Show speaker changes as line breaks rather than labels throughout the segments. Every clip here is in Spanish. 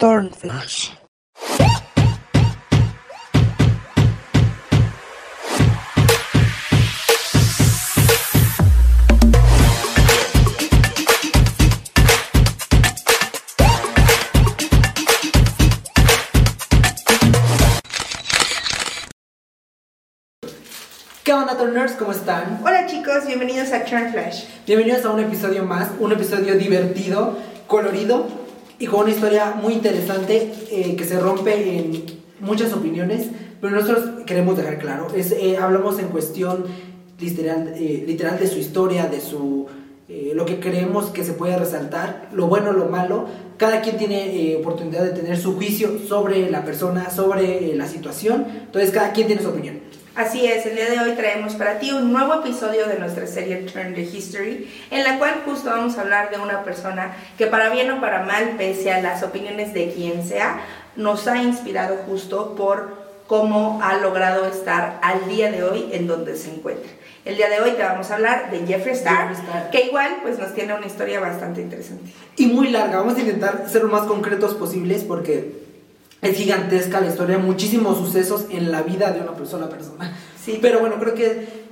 Turnflash.
¿Qué onda, Turners? ¿Cómo están?
Hola chicos, bienvenidos a Turn Flash.
Bienvenidos a un episodio más, un episodio divertido, colorido y con una historia muy interesante eh, que se rompe en muchas opiniones, pero nosotros queremos dejar claro, es, eh, hablamos en cuestión literal, eh, literal de su historia, de su eh, lo que creemos que se puede resaltar, lo bueno, lo malo. Cada quien tiene eh, oportunidad de tener su juicio sobre la persona, sobre eh, la situación, entonces cada quien tiene su opinión.
Así es, el día de hoy traemos para ti un nuevo episodio de nuestra serie Turn the History, en la cual justo vamos a hablar de una persona que para bien o para mal, pese a las opiniones de quien sea, nos ha inspirado justo por cómo ha logrado estar al día de hoy en donde se encuentra. El día de hoy te vamos a hablar de Jeffree Star,
Jeffree Star.
que igual pues nos tiene una historia bastante interesante.
y muy larga. Vamos a intentar ser lo más concretos posibles porque es gigantesca la historia, muchísimos sucesos en la vida de una persona persona.
Sí.
Pero bueno, creo que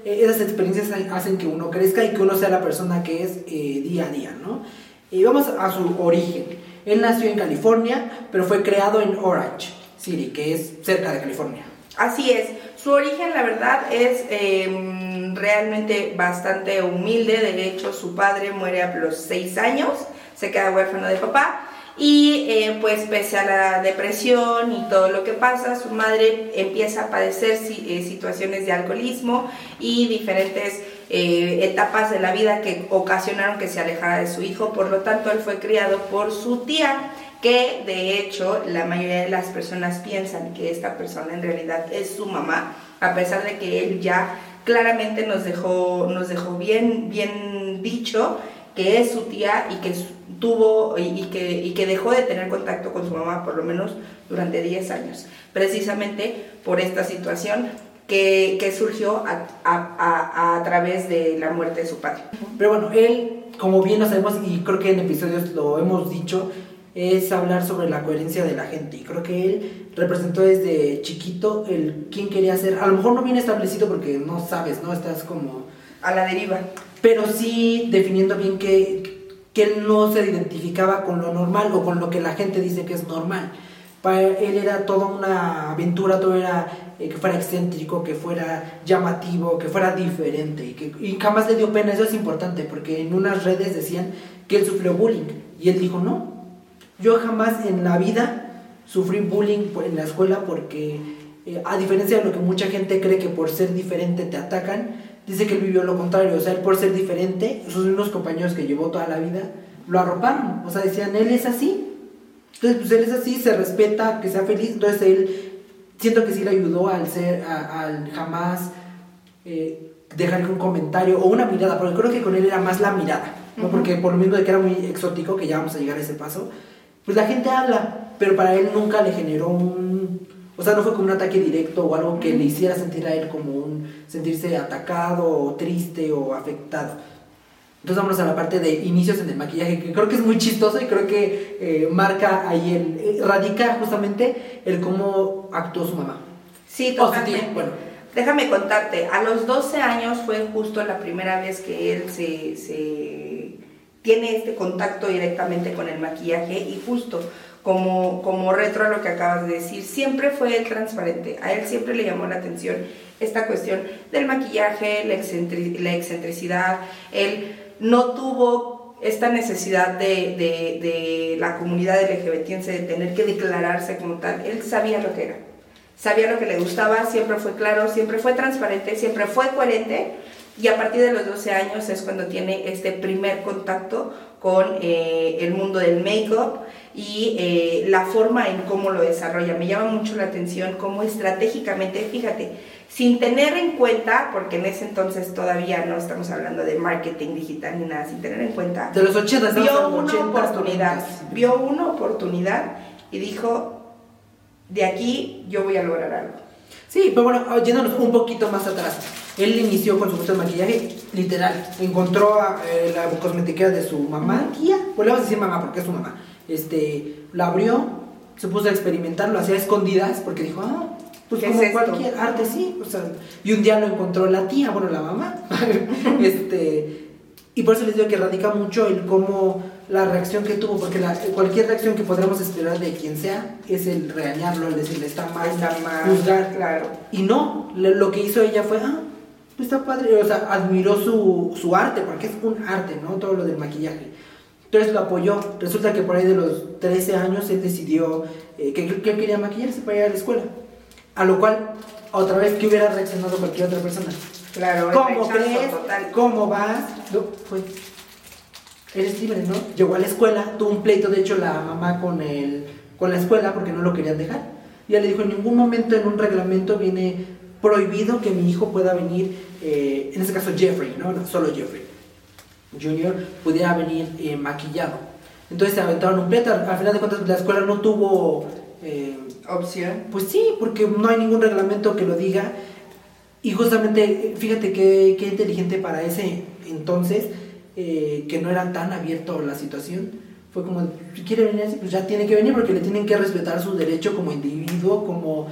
eh, esas experiencias hacen que uno crezca y que uno sea la persona que es eh, día a día, ¿no? Y vamos a su origen. Él nació en California, pero fue creado en Orange City, que es cerca de California.
Así es, su origen la verdad es eh, realmente bastante humilde, de hecho su padre muere a los seis años, se queda huérfano de papá y eh, pues pese a la depresión y todo lo que pasa, su madre empieza a padecer eh, situaciones de alcoholismo y diferentes eh, etapas de la vida que ocasionaron que se alejara de su hijo, por lo tanto él fue criado por su tía que de hecho la mayoría de las personas piensan que esta persona en realidad es su mamá, a pesar de que él ya claramente nos dejó, nos dejó bien, bien dicho que es su tía y que su- tuvo y, y que, y que dejó de tener contacto con su mamá por lo menos durante 10 años, precisamente por esta situación que, que surgió a, a- a- a través de la muerte de su padre.
Pero bueno, él, como bien lo sabemos y creo que en episodios lo hemos dicho, es hablar sobre la coherencia de la gente. Y creo que él representó desde chiquito el quién quería ser. A lo mejor no bien establecido porque no sabes, ¿no? Estás como...
A la deriva.
Pero sí definiendo bien que, que él no se identificaba con lo normal o con lo que la gente dice que es normal. Para él era toda una aventura, todo era eh, que fuera excéntrico, que fuera llamativo, que fuera diferente y que y jamás le dio pena. Eso es importante porque en unas redes decían que él sufrió bullying y él dijo no. Yo jamás en la vida sufrí bullying en la escuela porque, eh, a diferencia de lo que mucha gente cree que por ser diferente te atacan, dice que él vivió lo contrario. O sea, él por ser diferente, sus mismos compañeros que llevó toda la vida lo arroparon. O sea, decían, él es así. Entonces, pues él es así, se respeta, que sea feliz. Entonces, él, siento que sí le ayudó al ser, a- al jamás eh, dejar un comentario o una mirada, porque creo que con él era más la mirada, ¿no? Porque por lo mismo de que era muy exótico, que ya vamos a llegar a ese paso, pues la gente habla, pero para él nunca le generó un... O sea, no fue como un ataque directo o algo que le hiciera sentir a él como un... sentirse atacado o triste o afectado. Entonces vámonos a la parte de inicios en el maquillaje, que creo que es muy chistoso y creo que eh, marca ahí el... eh, radica justamente el cómo actuó su mamá.
Sí, totalmente.
bueno.
Déjame contarte, a los 12 años fue justo la primera vez que él se, se tiene este contacto directamente con el maquillaje y justo como, como retro a lo que acabas de decir, siempre fue él transparente, a él siempre le llamó la atención esta cuestión del maquillaje, la, excentri- la excentricidad, él no tuvo esta necesidad de, de, de la comunidad LGBTiense de tener que declararse como tal, él sabía lo que era. Sabía lo que le gustaba, siempre fue claro, siempre fue transparente, siempre fue coherente. Y a partir de los 12 años es cuando tiene este primer contacto con eh, el mundo del make-up y eh, la forma en cómo lo desarrolla. Me llama mucho la atención cómo estratégicamente, fíjate, sin tener en cuenta, porque en ese entonces todavía no estamos hablando de marketing digital ni nada, sin tener en cuenta,
De los 80, estamos
vio una
80s,
oportunidad,
90s.
vio una oportunidad y dijo, de aquí yo voy a lograr algo.
Sí, pero bueno, ah, yéndonos un poquito más atrás. Él inició con su gusto de maquillaje, literal. Encontró a, eh, la cosmetiquera de su mamá, tía. Pues le vamos a decir mamá porque es su mamá. Este, la abrió se puso a experimentar, lo hacía a escondidas porque dijo, ah, pues como cualquier arte, sí. O sea, y un día lo encontró la tía, bueno, la mamá. este, y por eso les digo que radica mucho el cómo la reacción que tuvo, porque la, cualquier reacción que podríamos esperar de quien sea es el regañarlo, el decirle está mal, está mal, juzgar.
Claro.
Y no, lo que hizo ella fue, ah, pues está padre, o sea, admiró su, su arte, porque es un arte, ¿no? Todo lo del maquillaje. Entonces lo apoyó. Resulta que por ahí de los 13 años él decidió eh, que, que, quería maquillarse para ir a la escuela. A lo cual, otra vez, que hubiera reaccionado cualquier otra persona?
Claro,
¿Cómo crees? ¿Cómo vas? No, fue eres libre, ¿no? Llegó a la escuela, tuvo un pleito, de hecho, la mamá con, el, con la escuela porque no lo querían dejar. Y ella le dijo, en ningún momento en un reglamento viene prohibido que mi hijo pueda venir, eh, en este caso Jeffrey, ¿no? Solo Jeffrey Junior, pudiera venir eh, maquillado. Entonces se aventaron un pleito, al final de cuentas la escuela no tuvo...
Eh, ¿Opción?
Pues sí, porque no hay ningún reglamento que lo diga. Y justamente, fíjate qué, qué inteligente para ese entonces eh, que no era tan abierto la situación. Fue como, si quiere venir, pues ya tiene que venir porque le tienen que respetar su derecho como individuo, como,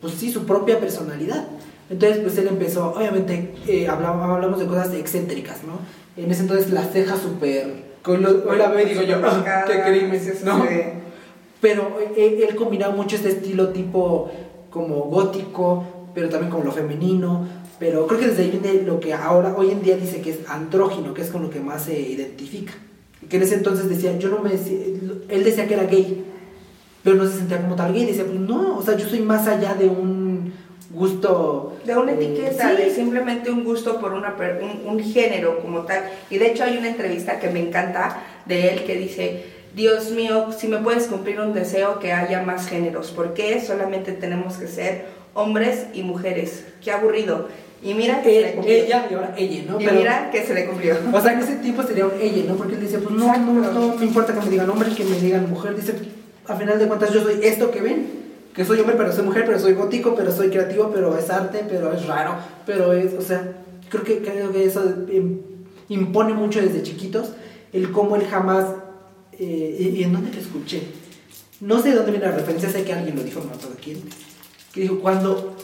pues sí, su propia personalidad. Entonces, pues él empezó, obviamente, eh, hablamos, hablamos de cosas excéntricas, ¿no? En ese entonces las cejas súper... Hoy la veo y digo yo, ah, qué crimen, ¿no? Pero él, él combinaba mucho este estilo tipo como gótico, pero también como lo femenino, pero creo que desde ahí viene lo que ahora, hoy en día dice que es andrógino, que es con lo que más se identifica. Que en ese entonces decía, yo no me él decía que era gay, pero no se sentía como tal gay, decía, pues no, o sea, yo soy más allá de un gusto...
De una eh, etiqueta, de simplemente un gusto por una, un, un género como tal. Y de hecho hay una entrevista que me encanta de él que dice, Dios mío, si me puedes cumplir un deseo que haya más géneros, ¿por qué solamente tenemos que ser hombres y mujeres? Qué aburrido. Y mira que se le cumplió.
Ella y ahora ella, ¿no?
Y mira que se le cumplió.
O sea, que ese tipo sería un ella, ¿no? Porque él dice, pues no, no, no me importa que me digan hombre, que me digan mujer. Dice, a final de cuentas yo soy esto que ven. Que soy hombre, pero soy mujer, pero soy gótico, pero soy creativo, pero es arte, pero es raro, pero es, o sea, creo que, creo que eso impone mucho desde chiquitos el cómo él jamás, eh, y, en dónde lo escuché, no sé de dónde viene la referencia, sé que alguien lo dijo, no me quién, que dijo, cuando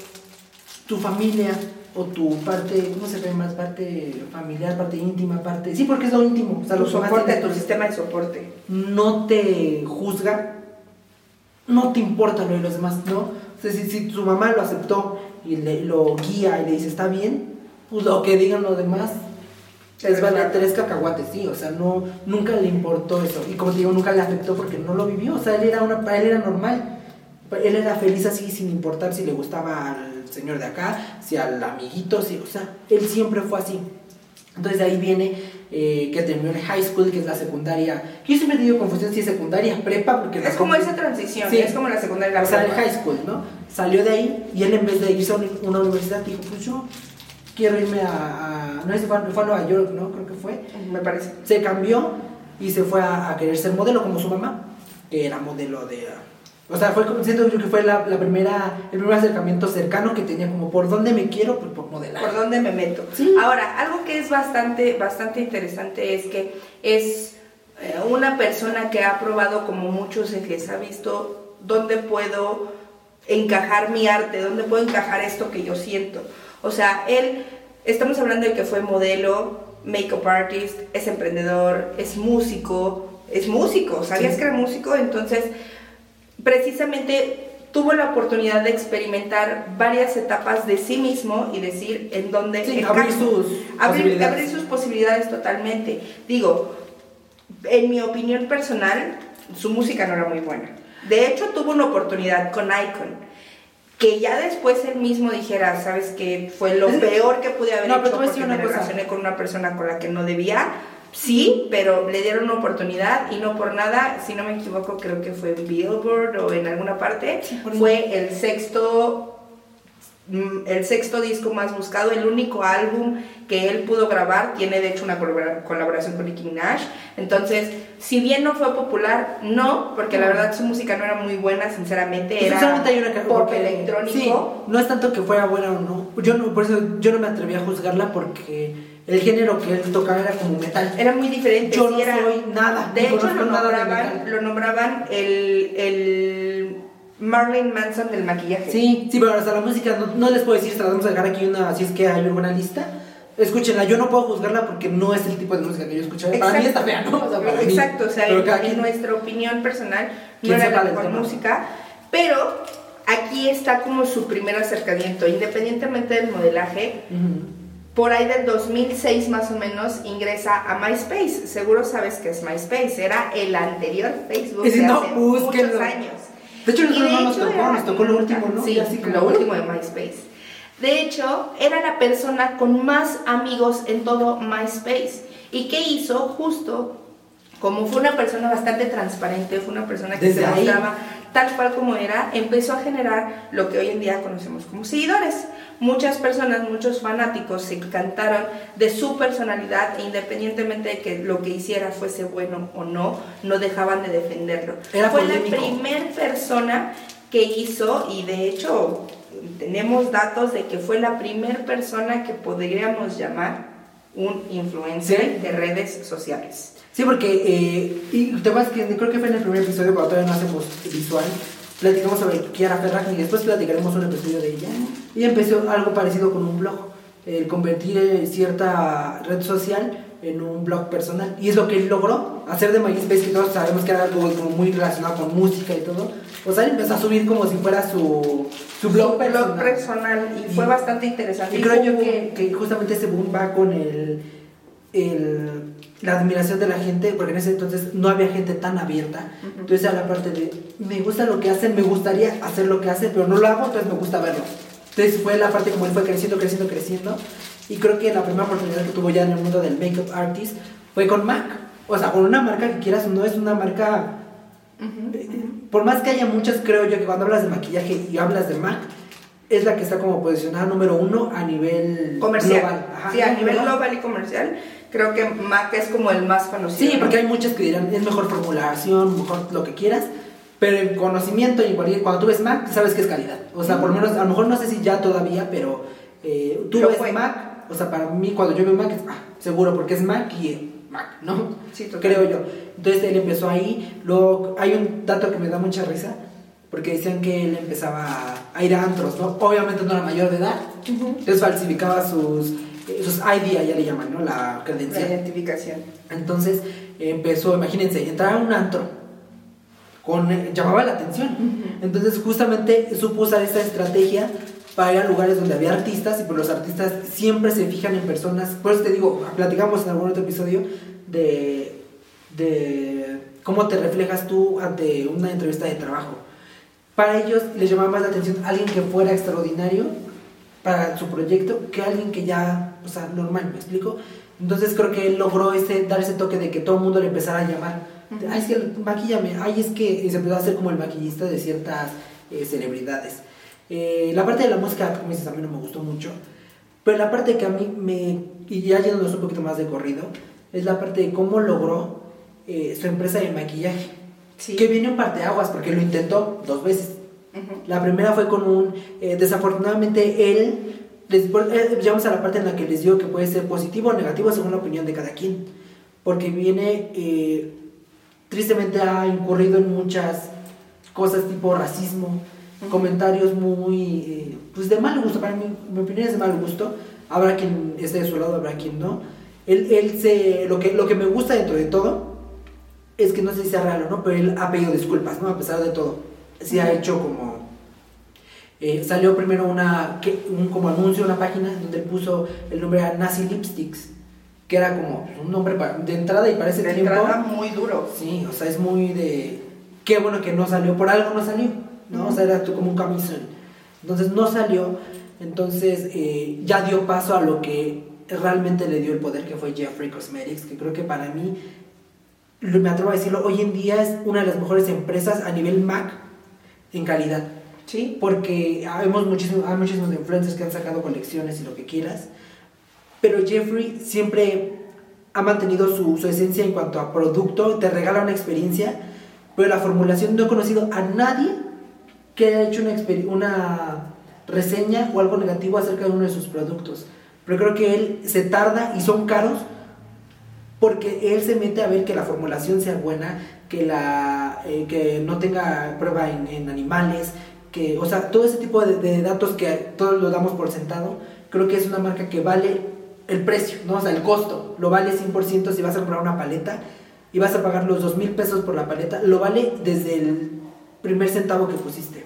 tu familia o tu parte, ¿cómo se más? Parte familiar, parte íntima, parte... Sí, porque es lo íntimo.
O sea, lo soporte, tu sistema de soporte.
No te juzga, no te importa lo de los demás, ¿no? O sea, si, si tu mamá lo aceptó y le, lo guía y le dice, está bien, pues lo que digan los demás es vale tres cacahuates, sí, o sea, no, nunca le importó eso. Y como te digo, nunca le afectó porque no lo vivió, o sea, él era una, él era normal. Él era feliz así sin importar si le gustaba señor de acá, si al amiguito, si, o sea, él siempre fue así. Entonces de ahí viene eh, que terminó en high school, que es la secundaria. Yo siempre he tenido confusión si es secundaria, prepa, porque...
Es como esa transición, es como la secundaria. La
o sea, el high school, ¿no? Salió de ahí y él en vez de irse a una universidad dijo, pues yo quiero irme a... no sé si fue, fue, a Nueva York, ¿no? Creo que fue.
Me parece.
Se cambió y se fue a, a querer ser modelo como su mamá, que era modelo de o sea, fue, siento yo que fue la, la, primera, el primer acercamiento cercano que tenía, como por dónde me quiero, pues por modelar.
Por dónde me meto. Ahora, algo que es bastante, bastante interesante es que es eh, una persona que ha probado, como muchos les ha visto, dónde puedo encajar mi arte, dónde puedo encajar esto que yo siento. O sea, él, estamos hablando de que fue modelo, make-up artist, es emprendedor, es músico, es músico, ¿sabías que era músico? Entonces precisamente tuvo la oportunidad de experimentar varias etapas de sí mismo y decir en dónde
abrir, sus
abrir, abrir sus posibilidades totalmente. Digo, en mi opinión personal, su música no era muy buena. De hecho, tuvo una oportunidad con Icon. Que ya después él mismo dijera, ¿sabes qué? Fue lo peor que pude haber no, hecho porque me relacioné con una persona con la que no debía Sí, pero le dieron una oportunidad y no por nada, si no me equivoco, creo que fue en Billboard o en alguna parte, fue el sexto mm, el sexto disco más buscado, el único álbum que él pudo grabar, tiene de hecho una colaboración con Nicki Minaj. Entonces, si bien no fue popular, no, porque la verdad su música no era muy buena, sinceramente, era pop electrónico.
no es tanto que fuera buena o no. Yo no, por eso yo no me atreví a juzgarla porque el género que él tocaba era como metal.
Era muy diferente.
Yo no
era-
soy nada.
De hecho, lo
de
nombraban, lo nombraban el, el Marilyn Manson del maquillaje.
Sí, sí, pero hasta la música no, no les puedo decir, vamos a dejar aquí una, si es que hay alguna lista. Escúchenla, yo no puedo juzgarla porque no es el tipo de música que yo escucho. Para mí está fea, ¿no? O sea, para mí.
Exacto, o sea,
Pero
en,
cada
en
quien-
nuestra opinión personal no
¿Quién
era la mejor música, pero aquí está como su primer acercamiento, independientemente del modelaje. Por ahí del 2006 más o menos ingresa a MySpace. Seguro sabes que es MySpace. Era el anterior Facebook de
no,
hace
búsquenlo.
muchos años.
De hecho, nosotros no nos tocó,
era
nos tocó lo último, ¿no?
Sí,
así como-
lo último de MySpace. De hecho, era la persona con más amigos en todo MySpace. ¿Y qué hizo? Justo como fue una persona bastante transparente, fue una persona que
Desde
se mostraba tal cual como era, empezó a generar lo que hoy en día conocemos como seguidores. Muchas personas, muchos fanáticos se encantaron de su personalidad e independientemente de que lo que hiciera fuese bueno o no, no dejaban de defenderlo.
Era
fue
polémico.
la primer persona que hizo y de hecho tenemos datos de que fue la primer persona que podríamos llamar un influencer
Sí.
de redes sociales.
Sí, porque, eh, y te vas que creo que fue en el primer episodio cuando todavía no hacemos visual, platicamos sobre Kiara Ferragni y después platicaremos un episodio de ella. Y empezó algo parecido con un blog, el convertir eh, cierta red social en un blog personal. Y es lo que él logró, hacer de MySpace, que todos sabemos que era algo como muy relacionado con música y todo. O sea, él empezó a subir como si fuera su, su blog
Su
personal.
blog personal y,
Y-
fue bastante interesante.
Y creo yo que justamente ese boom va con el, el- la admiración de la gente, porque en ese entonces no había gente tan abierta.
Ujú.
Entonces era la parte de, me gusta lo que hacen, me gustaría hacer lo que hacen, pero no lo hago, entonces me gusta verlo. Entonces fue la parte como él fue creciendo, creciendo, creciendo. Y creo que la primera oportunidad que tuvo ya en el mundo del makeup artist fue con MAC. O sea, con una marca que quieras o no, es una marca
Ujú.
por más que haya muchas, creo yo que cuando hablas de maquillaje y hablas de MAC, es la que está como posicionada número uno a nivel
comercial.
global. Ajá,
sí, a nivel
global
y comercial, creo que Mac es como el más conocido.
Sí, porque hay muchas que dirán, es mejor formulación, mejor lo que quieras, pero en conocimiento y cuando tú ves MAC, sabes que es calidad. O sea, por lo menos, a lo mejor no sé si ya todavía, pero eh, tú ves
fue.
MAC, o sea, para mí cuando yo veo MAC, es, ah, seguro, porque es MAC y MAC, ¿no?
Sí,
creo yo. Entonces él empezó ahí, luego hay un dato que me da mucha risa, porque decían que él empezaba a- ir a antros, ¿no? Obviamente no era mayor de edad,
Ujú.
entonces falsificaba sus, eh, sus ID, ya le llaman, ¿no? La
La
credencial.
identificación.
Entonces empezó, imagínense, entrar a un antro, con, eh, llamaba la atención. Entonces justamente supo usar esta estrategia para ir a lugares donde había artistas y pues los artistas siempre se fijan en personas. Por eso te digo, platicamos en algún otro episodio de, de cómo te reflejas tú ante una entrevista de trabajo. Para ellos les llamaba más la atención alguien que fuera extraordinario para su proyecto que alguien que ya, o sea, normal, ¿me explico? Entonces creo que él logró ese, dar ese toque de que todo el mundo le empezara a llamar. Ay, es que maquillame, ay, es que y se empezó a hacer como el maquillista de ciertas eh, celebridades. Eh, la parte de la música, como dices, a mí no me gustó mucho. Pero la parte que a mí me. Y ya yéndonos un poquito más de corrido, es la parte de cómo logró eh, su empresa de maquillaje.
Sí.
Que viene un parteaguas, porque lo intentó dos veces. La primera fue con un. eh, desafortunadamente, él. Les, por- eh, llegamos a la parte en la que les digo que puede ser positivo o negativo según la opinión de cada quien. Porque viene. eh, tristemente ha incurrido en muchas cosas tipo racismo,
Ujú.
comentarios muy. eh, pues de mal gusto. Para mí, mi opinión es de mal gusto. Habrá quien esté de su lado, habrá quien no. Él, él se. Lo que, lo que me gusta dentro de todo es que no sé si sea real o no, pero él ha pedido disculpas, ¿no? A pesar de todo. Sí ha hecho como... eh, salió primero una, que, un como anuncio, una página donde puso el nombre a Nazi Lipsticks, que era como un nombre de entrada y para ese
De
tiempo...
entrada muy duro.
Sí, o sea, es muy de... Qué bueno que no salió, por algo no salió, ¿no? O sea, era tú como un camisón. Entonces no salió, entonces eh, ya dio paso a lo que realmente le dio el poder, que fue Jeffrey Cosmetics, que creo que para mí, me atrevo a decirlo, hoy en día es una de las mejores empresas a nivel Mac en calidad.
Sí.
Porque habemos muchísimos, hay muchísimos influencers que han sacado colecciones y lo que quieras. Pero Jeffrey siempre ha mantenido su, su esencia en cuanto a producto, te regala una experiencia, pero la formulación no he conocido a nadie que haya hecho una, una reseña o algo negativo acerca de uno de sus productos. Pero creo que él se tarda y son caros porque él se mete a ver que la formulación sea buena, que, la, eh, que no tenga prueba en, animales, que, o sea, todo ese tipo de, datos que todos lo damos por sentado, creo que es una marca que vale el precio, ¿no? O sea, el costo, lo vale 100% si vas a comprar una paleta y vas a pagar los dos mil pesos por la paleta, lo vale desde el primer centavo que pusiste.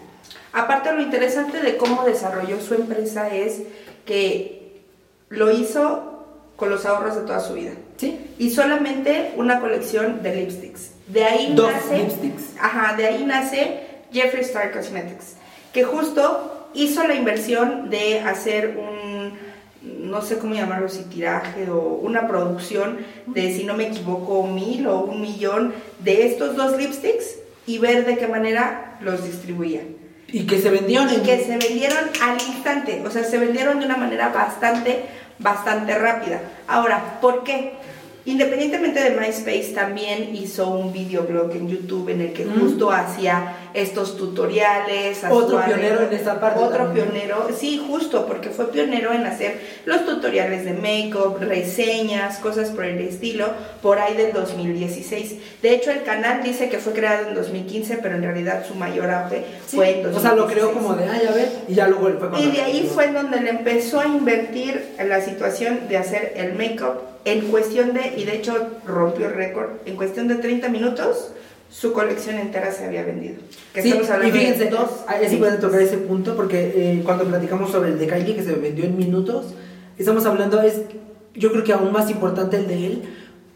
Aparte, lo interesante de cómo desarrolló su empresa es que lo hizo con los ahorros de toda su vida.
Sí.
Y solamente una colección de lipsticks. De ahí
Dos
nace.
lipsticks.
Ajá, de ahí nace Jeffree Star Cosmetics. Que justo hizo la inversión de hacer un no sé cómo llamarlo, si tiraje o una producción de, si no me equivoco, mil o un millón de estos dos lipsticks y ver de qué manera los distribuía.
Y que se vendieron.
Y que se vendieron al instante, o sea, se vendieron de una manera bastante, bastante rápida. Ahora, ¿por qué? Independientemente de MySpace, también hizo un videoblog en YouTube en el que justo hacía estos tutoriales.
Otro pionero en esta parte.
Otro pionero, sí, justo, porque fue pionero en hacer los tutoriales de make-up, reseñas, cosas por el estilo, por ahí del 2016. De hecho, el canal dice que fue creado en 2015, pero en realidad su mayor auge fue en 2016.
O sea, lo creó como de, ay, a ver, y ya luego fue
Y de ahí fue donde le empezó a invertir en la situación de hacer el make-up en cuestión de, y de hecho rompió el récord, en cuestión de 30 minutos, su colección entera se había vendido.
Que sí, y fíjense, dos, sí puede tocar ese punto, porque eh, cuando platicamos sobre el de Kylie, que se vendió en minutos, estamos hablando, es yo creo que aún más importante el de él,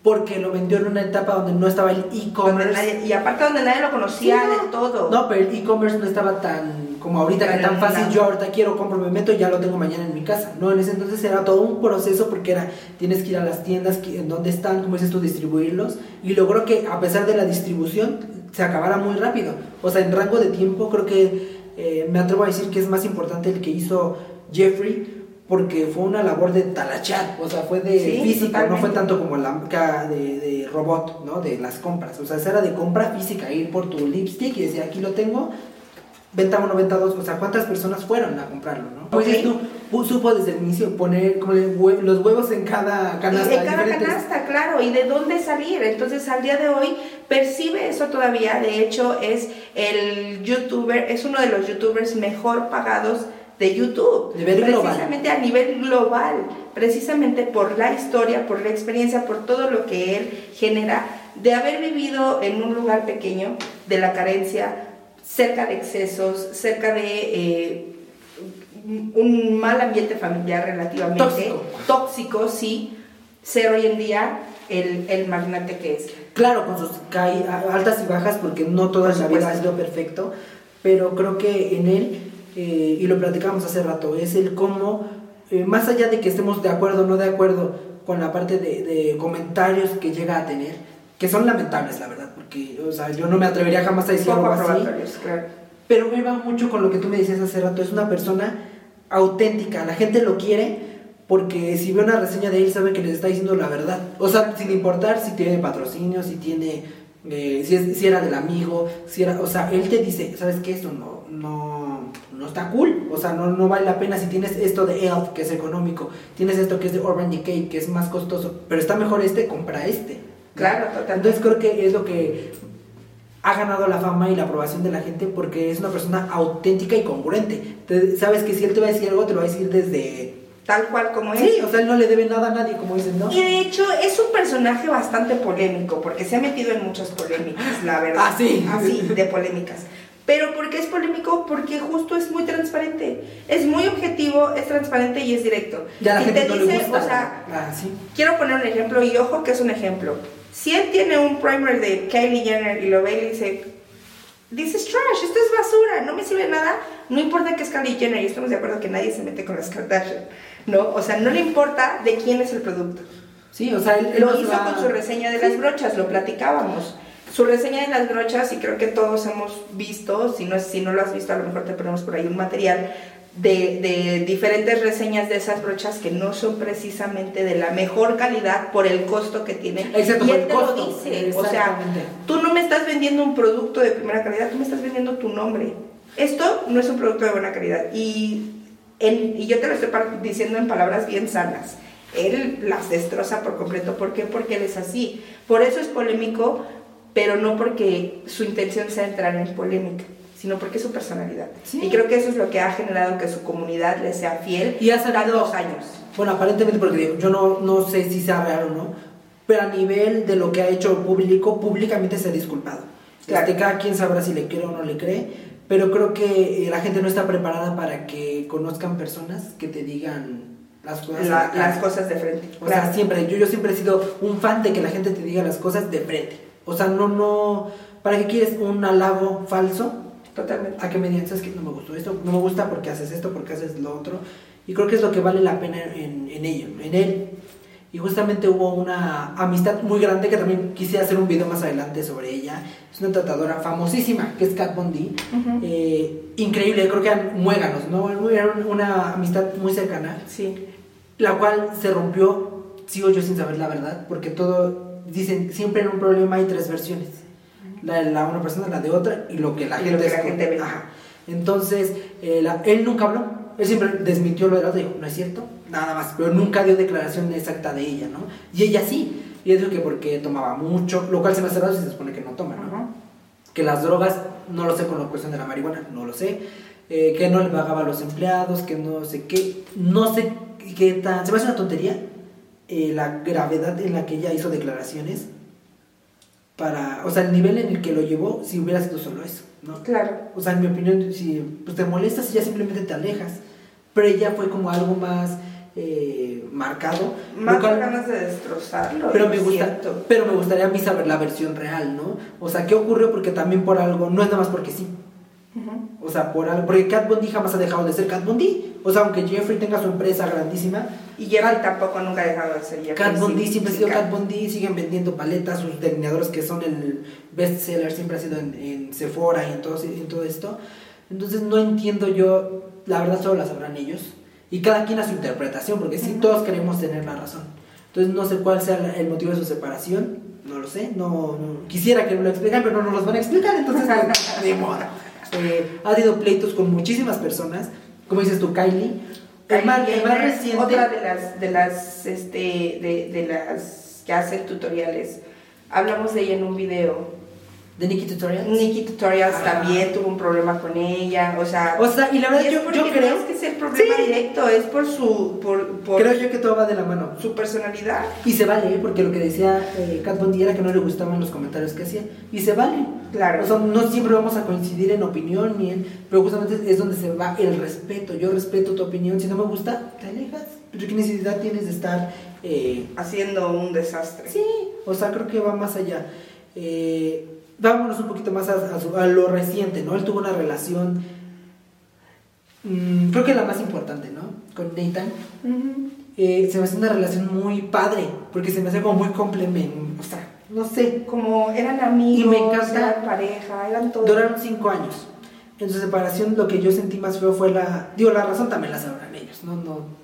porque lo vendió en una etapa donde no estaba el e-commerce.
Y aparte donde nadie lo conocía de todo.
No, pero el e-commerce no estaba tan como ahorita que tan fácil, yo ahorita quiero, compro, me meto y ya lo tengo mañana en mi casa. No, en ese entonces era todo un proceso porque era, tienes que ir a las tiendas, en donde están, como dices tú, distribuirlos. Y logró que a pesar de la distribución, se acabara muy rápido. O sea, en rango de tiempo creo que eh, me atrevo a decir que es más importante el que hizo Jeffrey porque fue una labor de talachar, o sea, fue de física, no fue tanto como la de, de robot, ¿no? De las compras, o sea, era de compra física, ir por tu lipstick y decir, aquí lo tengo, venta 1, venta 2, o sea, ¿cuántas personas fueron a comprarlo, no? Pues tú supo desde el inicio poner como los huevos en cada canasta.
En cada canasta, claro, y de dónde salir. Entonces, al día de hoy percibe eso todavía. De hecho, es el youtuber, es uno de los youtubers mejor pagados de YouTube. precisamente a nivel global, precisamente por la historia, por la experiencia, por todo lo que él genera, de haber vivido en un lugar pequeño, de la carencia, cerca de excesos, cerca de eh, un mal ambiente familiar relativamente tóxico, sí, ser hoy en día el, el, magnate que es.
Claro, con sus altas y bajas, porque no toda la vida ha sido perfecto, pero creo que en él, eh, y lo platicamos hace rato, es el cómo, eh, más allá de que estemos de acuerdo o no de acuerdo con la parte de, de comentarios que llega a tener, que son lamentables, la verdad, porque, o sea, yo no me atrevería jamás a decir algo así. Pero me va mucho con lo que tú me decías hace rato, es una persona auténtica, la gente lo quiere porque si ve una reseña de él sabe que les está diciendo la verdad. O sea, sin importar si tiene patrocinio, si tiene, eh, si, si era del amigo, si era, o sea, él te dice, ¿sabes qué? Esto no, no, no está cool, o sea, no, no vale la pena si tienes esto de Elf, que es económico, tienes esto que es de Urban Decay, que es más costoso, pero está mejor este, compra este.
Claro.
Entonces creo que es lo que ha ganado la fama y la aprobación de la gente porque es una persona auténtica y congruente. sabes que si él te va a decir algo, te lo va a decir desde...
Tal cual como es.
Sí, o sea, él no le debe nada a nadie, como dicen, ¿no?
Y de hecho es un personaje bastante polémico, porque se ha metido en muchas polémicas, la verdad.
Ah, sí.
Así, de polémicas. Pero ¿por qué es polémico? Porque justo es muy transparente. Es muy objetivo, es transparente y es directo.
Ya la gente
te
no
dice,
le gusta.
o sea,
ah, sí.
quiero poner un ejemplo y ojo que es un ejemplo. Si él tiene un primer de Kylie Jenner y lo ve y le dice, this is trash, esto es basura, no me sirve nada, no importa que es Kylie Jenner, y estamos de acuerdo que nadie se mete con las Kardashian, ¿no? O sea, no le importa de quién es el producto.
Sí, o sea, él,
lo hizo con su reseña de las brochas, lo platicábamos. Su reseña de las brochas, y creo que todos hemos visto, si no, si no lo has visto, a lo mejor te ponemos por ahí un material de, de, diferentes reseñas de esas brochas que no son precisamente de la mejor calidad por el costo que tienen.
Exacto,
y
él
te lo dice. O sea, tú no me estás vendiendo un producto de primera calidad, tú me estás vendiendo tu nombre. Esto no es un producto de buena calidad. Y y yo te lo estoy diciendo en palabras bien sanas, él las destroza por completo. ¿Por qué? Porque él es así. Por eso es polémico, pero no porque su intención sea entrar en polémica sino porque es su personalidad. Y creo que eso es lo que ha generado que su comunidad le sea fiel
y ha salido,
dos años.
Bueno, aparentemente, porque yo no, no sé si sea real o no, pero a nivel de lo que ha hecho público, públicamente se ha disculpado. Claro. Este, cada quien sabrá si le cree o no le cree, pero creo que eh, la gente no está preparada para que conozcan personas que te digan las cosas,
las cosas de frente.
O sea, siempre, yo, yo siempre he sido un fan de que la gente te diga las cosas de frente. O sea, no, no, ¿para qué quieres un halago falso?
Totalmente.
A que me digan, ¿sabes qué? No me gustó esto, no me gusta porque haces esto, porque haces lo otro. Y creo que es lo que vale la pena en, en ello, en él. Y justamente hubo una amistad muy grande que también quisiera hacer un video más adelante sobre ella. Es una tratadora famosísima, que es Kat Bondi. Eh, increíble, creo que eran muéganos, ¿no? Era una amistad muy cercana.
Sí.
La cual se rompió, sigo yo sin saber la verdad, porque todo, dicen, siempre en un problema hay tres versiones la de una persona, la de otra y lo que la, gente,
ve.
Entonces, eh, él nunca habló, él siempre desmintió lo de la otra, dijo, no es cierto, nada más, pero nunca dio declaración exacta de ella, ¿no? Y ella sí, y ella dijo que porque tomaba mucho, lo cual se me hace raro si se supone que no toma, ¿no? Que las drogas, no lo sé con la cuestión de la marihuana, no lo sé, eh, que no le pagaba a los empleados, que no sé qué, no sé qué tan, se me hace una tontería eh, la gravedad en la que ella hizo declaraciones para, o sea, el nivel en el que lo llevó si hubiera sido solo eso, ¿no?
Claro.
O sea, en mi opinión, si pues, te molestas y ya simplemente te alejas, pero ella fue como algo más eh, marcado.
Más ganas de destrozarlo.
Pero me, gusta, pero me gustaría a mí saber la versión real, ¿no? O sea, ¿qué ocurrió? Porque también por algo, no es nada más porque sí. O sea, por algo, porque Cat Bondi jamás ha dejado de ser Cat Bondi. O sea, aunque Jeffrey tenga su empresa grandísima.
Y Jeffrey tampoco nunca ha dejado de ser Jeffrey.
Cat Bondi siempre ha sido Cat Bondi, siguen vendiendo paletas, sus delineadores que son el best seller, siempre ha sido en, Sephora y en todo, en todo esto. Entonces no entiendo yo, la verdad solo la sabrán ellos. Y cada quien a su interpretación, porque sí, todos queremos tener la razón. Entonces no sé cuál sea el motivo de su separación, no lo sé, no, quisiera que me lo explicaran, pero no nos van a explicar, entonces de modo. Eh, ha habido pleitos con muchísimas personas, como dices tú, Kylie.
El más, reciente. Otra de las, de las, este, de, de las que hace tutoriales. Hablamos de ella en un video
¿De Nikki Tutorials?
Nikki Tutorials ah. también tuvo un problema con ella, o sea...
O sea, y la verdad yo, yo creo...
No es que sea el problema directo, es por su... Por,
creo yo que todo va de la mano.
Su personalidad.
Y se vale, ¿eh? porque lo que decía eh, Kat Bondi era que no le gustaban los comentarios que hacía. Y se vale.
Claro.
O sea, no siempre vamos a coincidir en opinión ni en... Pero justamente es donde se va el respeto. Yo respeto tu opinión. Si no me gusta, te alejas. Pero ¿qué necesidad tienes de estar... Eh,
Haciendo un desastre.
Sí, o sea, creo que va más allá. Eh vámonos un poquito más a, lo reciente, ¿no? Él tuvo una relación, mm, creo que la más importante, ¿no? Con Nathan. Eh, se me hace una relación muy padre, porque se me hace como muy complemento, o sea, no sé.
Como eran amigos, y me encanta, eran pareja, eran todo.
Duraron cinco años. En su separación lo que yo sentí más feo fue la... Digo, la razón también la sabrán ellos, ¿no? no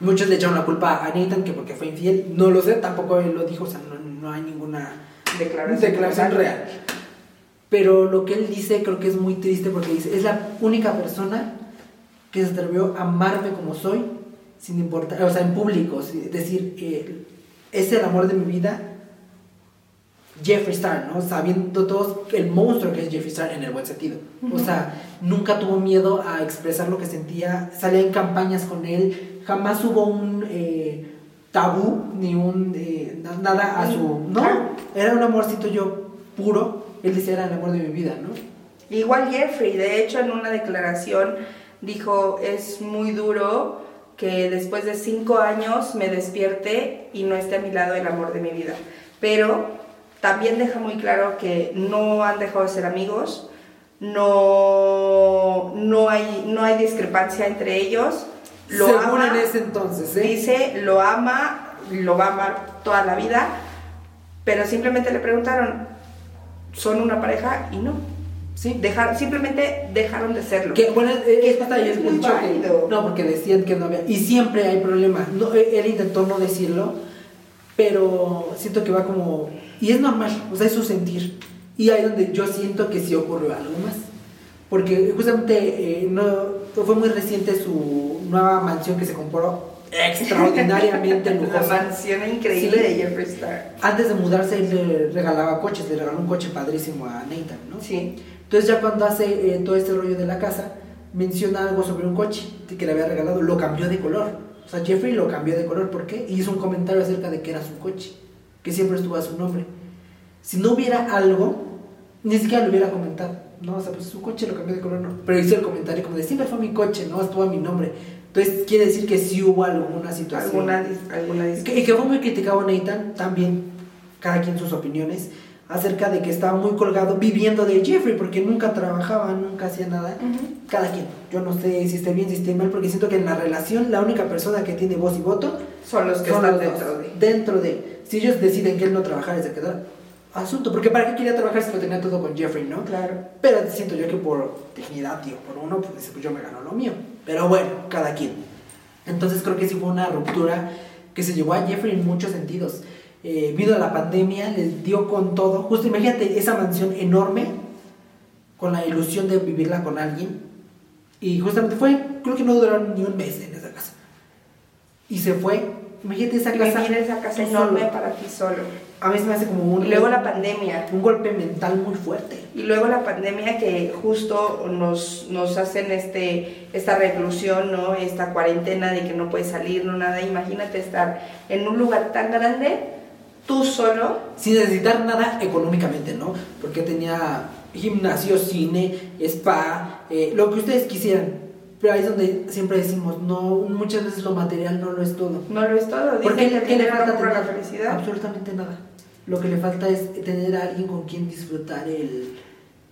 Muchos le echaron la culpa a Nathan que porque fue infiel. No lo sé, tampoco él lo dijo, o sea, no hay ninguna declaración, real. Pero lo que él dice creo que es muy triste porque dice, es la única persona que se atrevió a amarme como soy, sin importar, o sea, en público, es decir, eh, es el amor de mi vida, Jeffree Star, ¿no? Sabiendo todos el monstruo que es Jeffree Star en el buen sentido. O sea, nunca tuvo miedo a expresar lo que sentía, salía en campañas con él, jamás hubo un... Eh, tabú ni un eh, nada a su no era un amorcito yo puro él decía era el amor de mi vida no
igual Jeffrey de hecho en una declaración dijo es muy duro que después de cinco años me despierte y no esté a mi lado el amor de mi vida pero también deja muy claro que no han dejado de ser amigos no no hay no hay discrepancia entre ellos
lo Según ama, en ese entonces, ¿eh?
Dice, lo ama, lo va a amar toda la vida, pero simplemente le preguntaron, ¿son una pareja? Y no. Sí. Dejar, simplemente dejaron de serlo.
Que, bueno, es, no, porque decían que no había. Y siempre hay problemas. No, e, él intentó no decirlo, pero siento que va como. Y es normal, o sea, es su sentir. Y ahí donde yo siento que sí ocurrió algo más. Porque justamente eh, no, fue muy reciente su nueva mansión que se compró extraordinariamente
La
lujosa.
mansión increíble
Sí.
de Jeffree Star.
Antes de mudarse él le regalaba coches, le regaló un coche padrísimo a Nathan, ¿no?
Sí.
Entonces ya cuando hace eh, todo este rollo de la casa, menciona algo sobre un coche que le había regalado, lo cambió de color. O sea, Jeffrey lo cambió de color, ¿por qué? Y hizo un comentario acerca de que era su coche, que siempre estuvo a su nombre. Si no hubiera algo, ni siquiera lo hubiera comentado. No, o sea, pues su coche lo cambió de color, no. Pero hizo el comentario como de siempre fue mi coche, no, estuvo a mi nombre. Entonces quiere decir que sí hubo alguna situación.
Alguna, alguna
Y que, y que fue muy criticado Nathan, también, cada quien sus opiniones, acerca de que estaba muy colgado viviendo de Jeffrey, porque nunca trabajaba, nunca hacía nada. Cada quien. Yo no sé si esté bien, si esté mal, porque siento que en la relación la única persona que tiene voz y voto
Son los que
son
están
los dos.
dentro de.
Dentro de. Si ellos deciden que él no trabajara y se quedara, asunto. Porque para qué quería trabajar si lo tenía todo con Jeffrey, ¿no?
Claro.
Pero siento yo que por dignidad, tío, por uno, pues, pues yo me gano lo mío. Pero bueno, cada quien. Entonces creo que sí fue una ruptura que se llevó a Jeffrey en muchos sentidos. Eh, vino la pandemia, les dio con todo. Justo imagínate esa mansión enorme, con la ilusión de vivirla con alguien. Y justamente fue, creo que no duraron ni un mes en esa casa. Y se fue. Imagínate esa casa.
esa casa enorme
solo.
para ti solo.
A mí se me hace como un,
Y luego la pandemia.
un golpe mental muy fuerte.
Y luego la pandemia que justo nos, nos hacen este, esta reclusión, ¿no? Esta cuarentena de que no puedes salir, no nada. Imagínate estar en un lugar tan grande, tú solo,
sin necesitar nada económicamente, ¿no? Porque tenía gimnasio, cine, spa, eh, lo que ustedes quisieran. Pero ahí es donde siempre decimos, no, muchas veces lo material no lo es todo.
no lo es todo.
¿Por
Dicen
qué,
que
qué le falta
compra la
tener?
felicidad.
Absolutamente nada. Lo que le falta es tener a alguien con quien disfrutar el,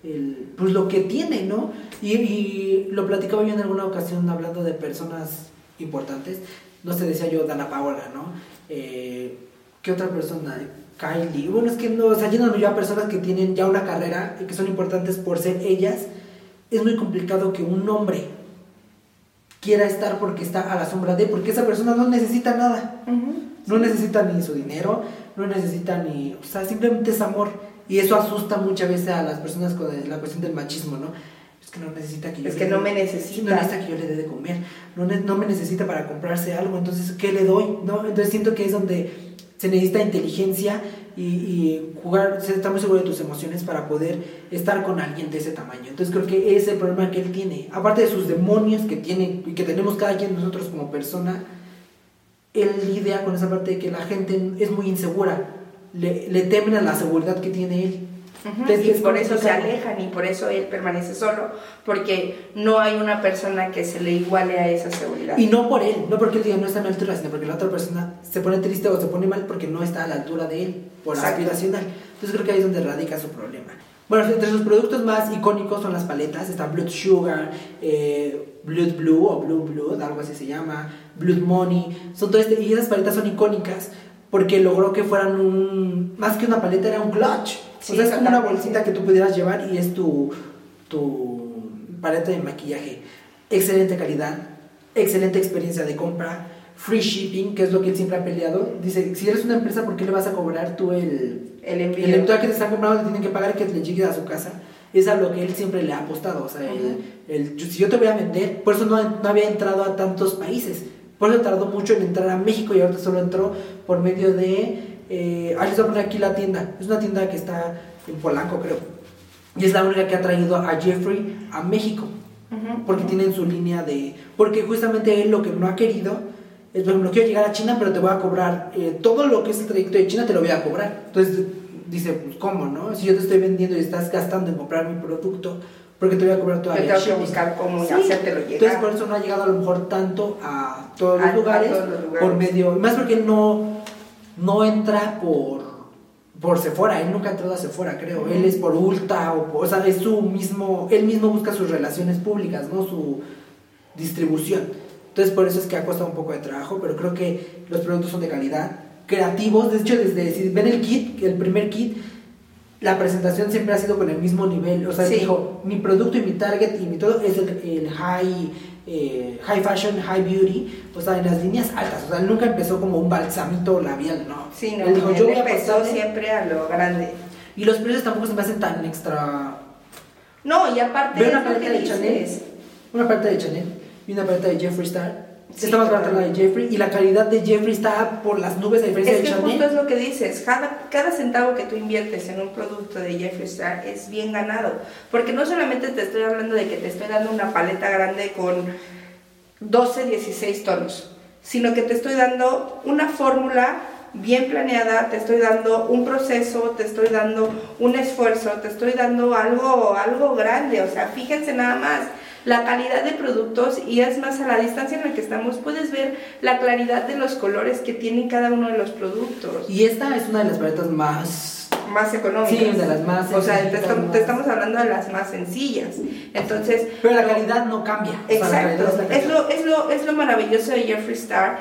el- pues lo que tiene, ¿no? Y, y lo platicaba yo en alguna ocasión hablando de personas importantes. No sé, decía yo Dana Paola, ¿no? Eh, ¿Qué otra persona? Kylie. Bueno, es que no, o sea, yéndome yo a personas que tienen ya una carrera y que son importantes por ser ellas, es muy complicado que un hombre quiera estar porque está a la sombra de, porque esa persona no necesita nada.
Ujú.
No necesita ni su dinero, no necesita ni, o sea, simplemente es amor. Y eso asusta muchas veces a las personas con la cuestión del machismo, ¿no? Es que no necesita que yo
Es
le
que no me
No
necesita.
necesita que yo le dé de comer, no, no me necesita para comprarse algo, entonces, ¿qué le doy? ¿No? Entonces siento que es donde se necesita inteligencia y, y jugar, estar muy seguro de tus emociones para poder estar con alguien de ese tamaño. Entonces creo que ese es el problema que él tiene. Aparte de sus demonios que tiene y que tenemos cada quien de nosotros como persona, él lidia con esa parte de que la gente es muy insegura, le, le temen a la seguridad que tiene él.
Ujú,
Entonces,
y
es
por eso se alejan y por eso él permanece solo, porque no hay una persona que se le iguale a esa seguridad.
Y no por él, no porque él diga no está a mi altura, sino porque la otra persona se pone triste o se pone mal porque no está a la altura de él, por
Exacto.
aspiracional. Entonces creo que ahí es donde radica su problema. Bueno, entre sus productos más icónicos son las paletas, está Blood Sugar, eh, Blood Blue o Blue Blood, algo así se llama, Blood Money, son todo este, y esas paletas son icónicas porque logró que fueran un, más que una paleta era un clutch.
Sí,
o sea, es como una bolsita que tú pudieras llevar y es tu, tu paleta de maquillaje. Excelente calidad, excelente experiencia de compra, free shipping, que es lo que él siempre ha peleado. Dice, si eres una empresa, ¿por qué le vas a cobrar tú el,
el envío.
el envío que te están comprando? Te tienen que pagar que le llegue a su casa. Es a lo que él siempre le ha apostado. O sea, el- el- si yo te voy a vender, por eso no, no había entrado a tantos países. Por eso tardó mucho en entrar a México y ahorita solo entró por medio de... Eh, ah, les voy a poner aquí la tienda. Es una tienda que está en Polanco, creo. Y es la única que ha traído a Jeffrey a México
Ujú.
porque tienen su línea de... Porque justamente él lo que no ha querido es, por ejemplo, quiero llegar a China, pero te voy a cobrar eh, todo lo que es el trayecto de China, te lo voy a cobrar. Entonces dice, pues ¿cómo, no? Si yo te estoy vendiendo y estás gastando en comprar mi producto, porque te voy a cobrar
Yo
todavía
tengo
el
que
shipping?
buscar cómo
Sí.
hacértelo
Entonces
llegar.
por eso no ha llegado a lo mejor tanto a todos
A-
los
a
lugares,
todos los lugares.
por medio... Más porque no, no entra por... Por Sephora, él nunca ha entrado a Sephora, creo. Él es por Ulta, o, por- o sea, es su mismo. Él mismo busca sus relaciones públicas, ¿no? Su distribución. Entonces, por eso es que ha costado un poco de trabajo, pero creo que los productos son de calidad, creativos. De hecho, desde si ven el kit, el primer kit, la presentación siempre ha sido con el mismo nivel. O sea,
Sí.
dijo: mi producto y mi target y mi todo es el, el high. Eh, high fashion, high beauty, o sea, en las líneas altas, o sea, él nunca empezó como un balsamito labial, no.
Sí, no,
él dijo, yo voy a
empezó
apostarle-
siempre a lo grande.
y los precios tampoco se me hacen tan extra.
No, y aparte
Ve una paleta de Chanel, una paleta de Chanel y una paleta de Jeffree Star.
Sí,
está más barata la de. Jeffree y la calidad de Jeffree está por las nubes a diferencia
Es
de
que
Chanel.
justo es lo que dices, cada, cada centavo que tú inviertes en un producto de Jeffree Star es bien ganado, porque no solamente te estoy hablando de que te estoy dando una paleta grande con 12, 16 tonos, sino que te estoy dando una fórmula bien planeada, te estoy dando un proceso, te estoy dando un esfuerzo, te estoy dando algo, algo grande, o sea, fíjense nada más la calidad de productos y es más a la distancia en la que estamos puedes ver la claridad de los colores que tienen cada uno de los productos
Y esta es una de las paletas más.
más económicas
Sí, de las más
o sea te, estamos hablando de las más sencillas entonces
Pero la calidad no cambia. O sea,
Exacto, es lo, es, lo, es lo maravilloso de Jeffree Star,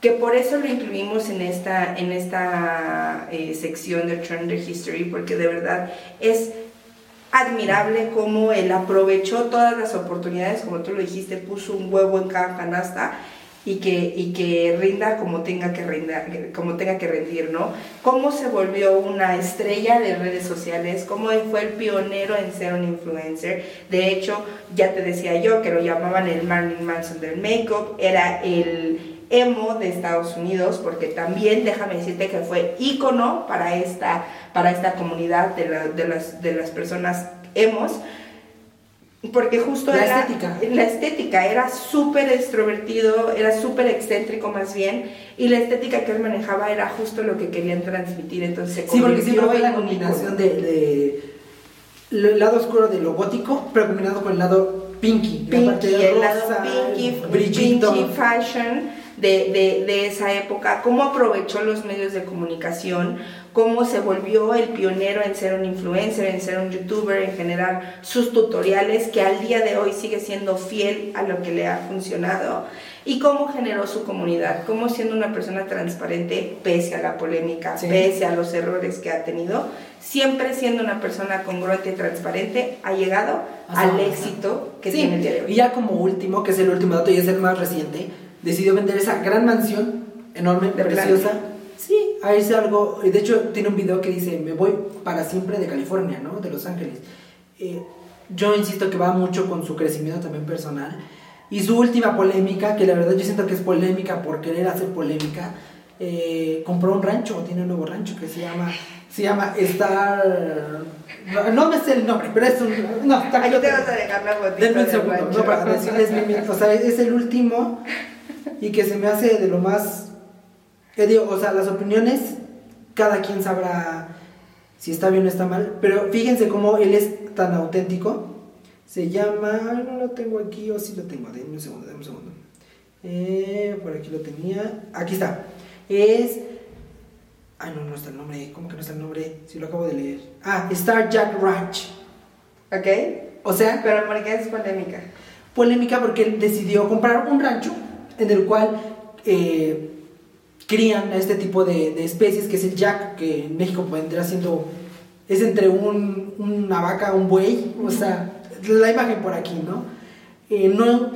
que por eso lo incluimos en esta, en esta eh, sección de Trender History, porque de verdad es admirable cómo él aprovechó todas las oportunidades, como tú lo dijiste, puso un huevo en cada canasta y que, y que rinda como tenga que, rinda, como tenga que rendir, ¿no? Cómo se volvió una estrella de redes sociales, cómo él fue el pionero en ser un influencer. De hecho, ya te decía yo que lo llamaban el Marilyn Manson del make-up, era el emo de Estados Unidos, porque también déjame decirte que fue ícono para esta, para esta comunidad de, la- de las, de las personas emos, porque justo
La
era
estética.
la estética era súper extrovertido, era súper excéntrico más bien, y la estética que él manejaba era justo lo que querían transmitir, entonces
Sí, porque siempre fue la combinación de, de- el lado oscuro de lo gótico, pero combinado con el lado pinky. la parte
Pinky, el lado
rosa,
pinky,
brillito.
pinky fashion de, de, de esa época, cómo aprovechó los medios de comunicación, cómo se volvió el pionero en ser un influencer, en ser un youtuber, en generar sus tutoriales, que al día de hoy sigue siendo fiel a lo que le ha funcionado, y cómo generó su comunidad, cómo siendo una persona transparente, pese a la polémica,
Sí.
pese a los errores que ha tenido, siempre siendo una persona congruente y transparente, ha llegado al éxito que
Sí,
tiene el día de hoy.
Y ya como último, que es el último dato y es el más reciente, decidió vender esa gran mansión enorme,
De
preciosa.
plano.
Sí, a irse algo. De hecho, tiene un video que dice: Me voy para siempre de California, ¿no? De Los Ángeles. Eh, yo insisto que va mucho con su crecimiento también personal. Y su última polémica, que la verdad yo siento que es polémica por querer hacer polémica, eh, compró un rancho, tiene un nuevo rancho que se llama, se llama Star... No, no me sé el nombre, pero es un... No, está
Aquí te vas a dejar la botita
Denme un segundo, no, para decirles bien, o sea, es el último y que se me hace de lo más, que digo, o sea, las opiniones, cada quien sabrá si está bien o está mal, pero fíjense cómo él es tan auténtico, se llama, no lo tengo aquí, o sí lo tengo, denme un segundo, denme un segundo, Eh, por aquí lo tenía, aquí está, es, ay no, no está el nombre, ¿cómo que no está el nombre? Si lo acabo de leer, ah, Star Jack Ranch,
¿Ok?
o sea,
Pero ¿por qué es polémica?
polémica porque él decidió comprar un rancho en el cual eh, crían a este tipo de, de especies, que es el jack, que en México vendrá siendo, es entre un, una vaca, un buey, o sea, la imagen por aquí, ¿no? Eh, no,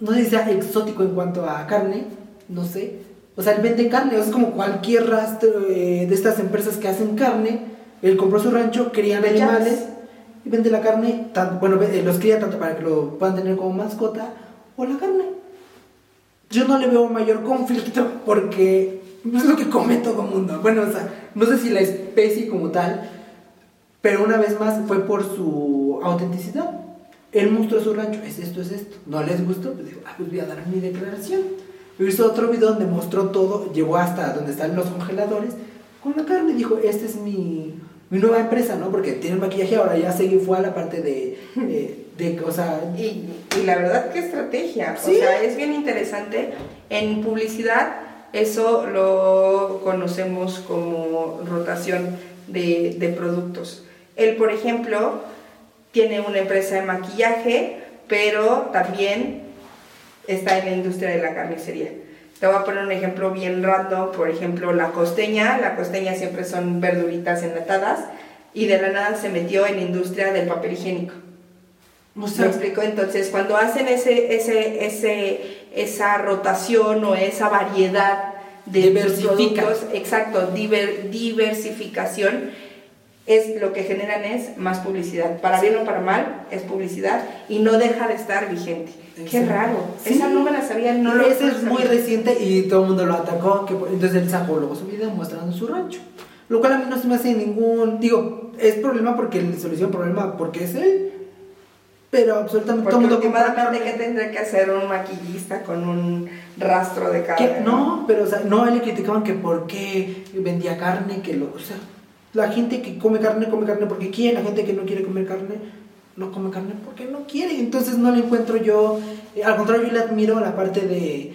no sé si sea exótico en cuanto a carne, no sé. O sea, él vende carne, o sea, es como cualquier rastro eh, de estas empresas que hacen carne. Él compró su rancho, crían animales
jacks.
y vende la carne, tan- bueno, eh, los cría tanto para que lo puedan tener como mascota o la carne. Yo no le veo mayor conflicto porque es lo que come todo mundo. Bueno, o sea, no sé si la especie como tal, pero una vez más fue por su autenticidad. Él mostró su rancho, es esto, es esto. No les gustó, pues dijo, ah, pues voy a dar mi declaración. Hizo otro video donde mostró todo, llegó hasta donde están los congeladores con la carne. Dijo, esta es mi, mi nueva empresa, ¿no? Porque tiene el maquillaje, ahora ya se fue a la parte de, eh, de o sea,
Y, y la verdad, qué estrategia.
Sí.
O sea, es bien interesante. En publicidad, eso lo conocemos como rotación de, de productos. Él, por ejemplo, tiene una empresa de maquillaje, pero también está en la industria de la carnicería. Te voy a poner un ejemplo bien random, por ejemplo, la costeña. La costeña siempre son verduritas enlatadas y de la nada se metió en la industria del papel higiénico.
O
¿Me
sea,
explico? Entonces, cuando hacen ese, ese, ese, esa rotación o esa variedad de productos, exacto, diver- diversificación, es lo que generan es más publicidad. Para bien o para mal, es publicidad y no deja de estar vigente. Qué raro. Esa no me la sabía, no lo
Ese es muy reciente y todo el mundo lo atacó. Que, entonces él sacó luego su video mostrando su rancho. Lo cual a mí no se me hace ningún. Digo, es problema porque le soluciona problema porque es él. Pero absolutamente
todo el mundo que ¿qué tendría que hacer un maquillista con un rastro de carne?
No, pero o sea, no, a él le criticaban que por qué vendía carne, que lo. O sea, la gente que come carne, come carne porque quiere, la gente que no quiere comer carne, no come carne porque no quiere. Entonces no le encuentro yo. Eh, al contrario, yo le admiro la parte de.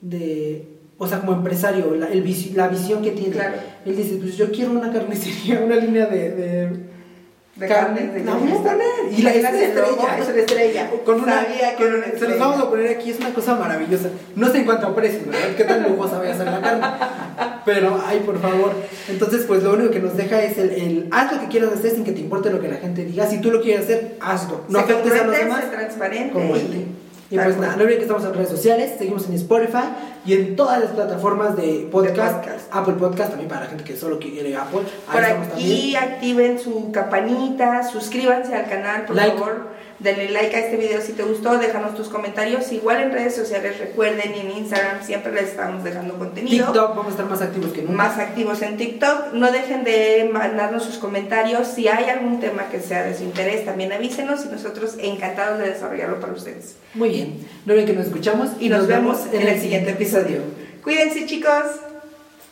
de o sea, como empresario, la, el, la visión que tiene. Él dice: Pues yo quiero una carnicería, una línea de
de carne, de
la voy a poner.
Y la, es estrella, es una estrella.
Con una, Se los vamos a poner aquí, es una cosa maravillosa. No sé en cuanto a precio, ¿verdad? ¿Qué tan lujosa voy a hacer la carne? Pero, ay, por favor. Entonces, pues lo único que nos deja es el, el, haz lo que quieras hacer sin que te importe lo que la gente diga. Si tú lo quieres hacer, hazlo.
No afectes a los demás. transparente.
Como y pues nada, no olviden que estamos en redes sociales, seguimos en Spotify y en todas las plataformas de podcast, Apple Podcast también para la gente que solo quiere Apple.
Por aquí activen su campanita, suscríbanse al canal, por favor denle like a este video si te gustó, déjanos tus comentarios. Igual en redes sociales, recuerden, y en Instagram siempre les estamos dejando contenido.
TikTok, vamos a estar más activos que nunca.
Más activos en TikTok. No dejen de mandarnos sus comentarios. Si hay algún tema que sea de su interés, también avísenos y nosotros encantados de desarrollarlo para ustedes.
Muy bien. No que nos escuchamos
y, nos, vemos en el siguiente episodio. Cuídense, chicos.